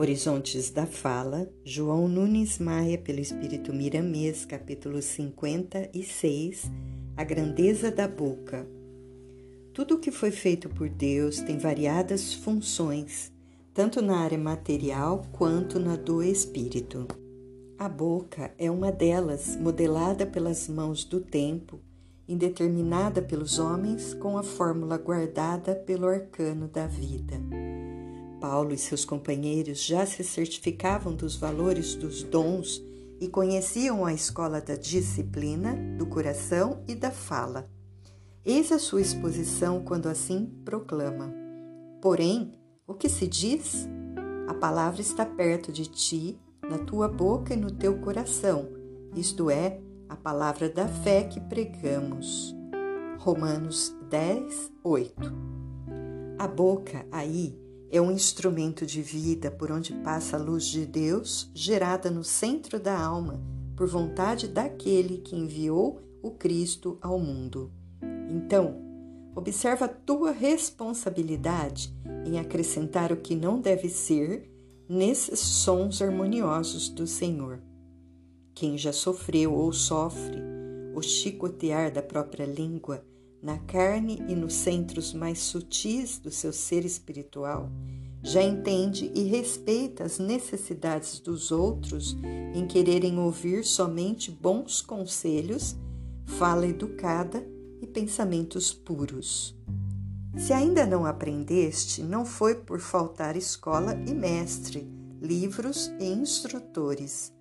Horizontes da Fala, João Nunes Maia, pelo Espírito Miramês, capítulo 56, A Grandeza da Boca. Tudo o que foi feito por Deus tem variadas funções, tanto na área material quanto na do espírito. A boca é uma delas, modelada pelas mãos do tempo, indeterminada pelos homens, com a fórmula guardada pelo arcano da vida. Paulo e seus companheiros já se certificavam dos valores dos dons e conheciam a escola da disciplina, do coração e da fala. Eis a sua exposição quando assim proclama: Porém, o que se diz? A palavra está perto de ti, na tua boca e no teu coração, isto é, a palavra da fé que pregamos. Romanos 10, 8. A boca aí é um instrumento de vida por onde passa a luz de Deus, gerada no centro da alma, por vontade daquele que enviou o Cristo ao mundo. Então, observa a tua responsabilidade em acrescentar o que não deve ser nesses sons harmoniosos do Senhor. Quem já sofreu ou sofre o chicotear da própria língua na carne e nos centros mais sutis do seu ser espiritual, já entende e respeita as necessidades dos outros em quererem ouvir somente bons conselhos, fala educada e pensamentos puros. Se ainda não aprendeste, não foi por faltar escola e mestre, livros e instrutores.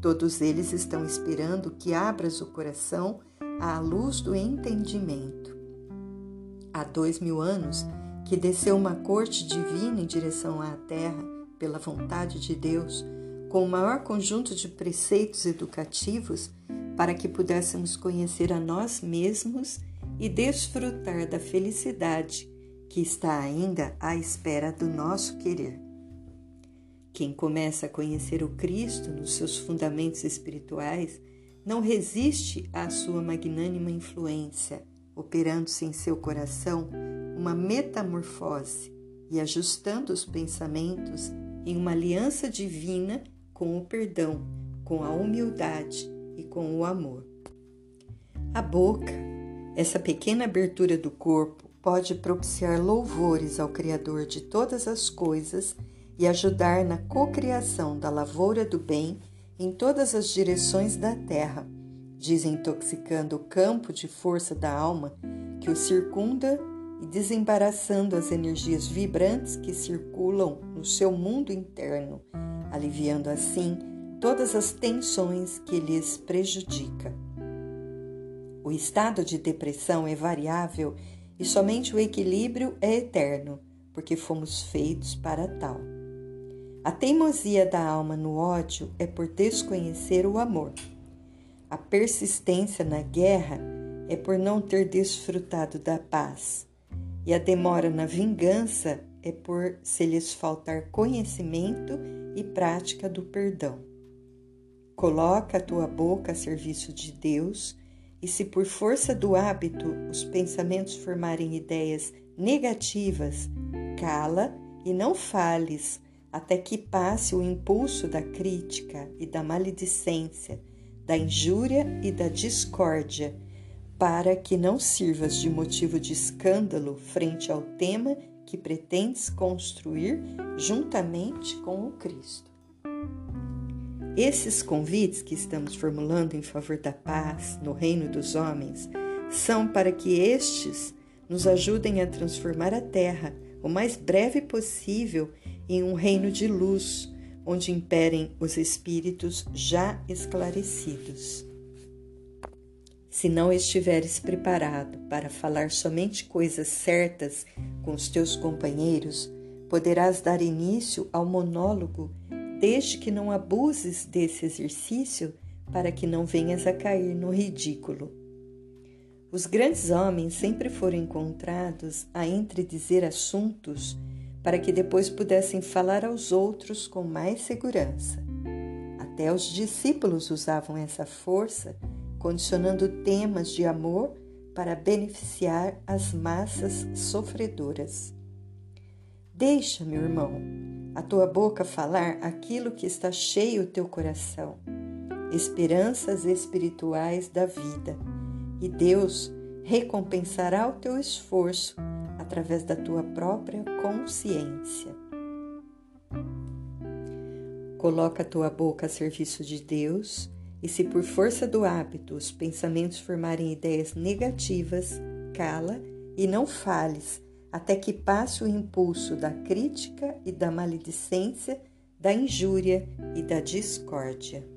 Todos eles estão esperando que abras o coração à luz do entendimento. Há dois mil anos que desceu uma corte divina em direção à terra, pela vontade de Deus, com o maior conjunto de preceitos educativos para que pudéssemos conhecer a nós mesmos e desfrutar da felicidade que está ainda à espera do nosso querer. Quem começa a conhecer o Cristo nos seus fundamentos espirituais não resiste à sua magnânima influência, operando-se em seu coração uma metamorfose e ajustando os pensamentos em uma aliança divina com o perdão, com a humildade e com o amor. A boca, essa pequena abertura do corpo, pode propiciar louvores ao Criador de todas as coisas e ajudar na cocriação da lavoura do bem em todas as direções da terra, desintoxicando o campo de força da alma que o circunda e desembaraçando as energias vibrantes que circulam no seu mundo interno, aliviando assim todas as tensões que lhes prejudica. O estado de depressão é variável e somente o equilíbrio é eterno, porque fomos feitos para tal. A teimosia da alma no ódio é por desconhecer o amor. A persistência na guerra é por não ter desfrutado da paz. E a demora na vingança é por se lhes faltar conhecimento e prática do perdão. Coloca a tua boca a serviço de Deus, e se por força do hábito os pensamentos formarem ideias negativas, cala e não fales até que passe o impulso da crítica e da maledicência, da injúria e da discórdia, para que não sirvas de motivo de escândalo frente ao tema que pretendes construir juntamente com o Cristo. Esses convites que estamos formulando em favor da paz no reino dos homens são para que estes nos ajudem a transformar a terra o mais breve possível em um reino de luz, onde imperem os espíritos já esclarecidos. Se não estiveres preparado para falar somente coisas certas com os teus companheiros, poderás dar início ao monólogo, desde que não abuses desse exercício para que não venhas a cair no ridículo. Os grandes homens sempre foram encontrados a entredizer assuntos para que depois pudessem falar aos outros com mais segurança. Até os discípulos usavam essa força, condicionando temas de amor para beneficiar as massas sofredoras. Deixa, meu irmão, a tua boca falar aquilo que está cheio o teu coração, esperanças espirituais da vida, e Deus recompensará o teu esforço através da tua própria consciência. Coloca a tua boca a serviço de Deus, e se por força do hábito os pensamentos formarem ideias negativas, cala e não fales até que passe o impulso da crítica e da maledicência, da injúria e da discórdia.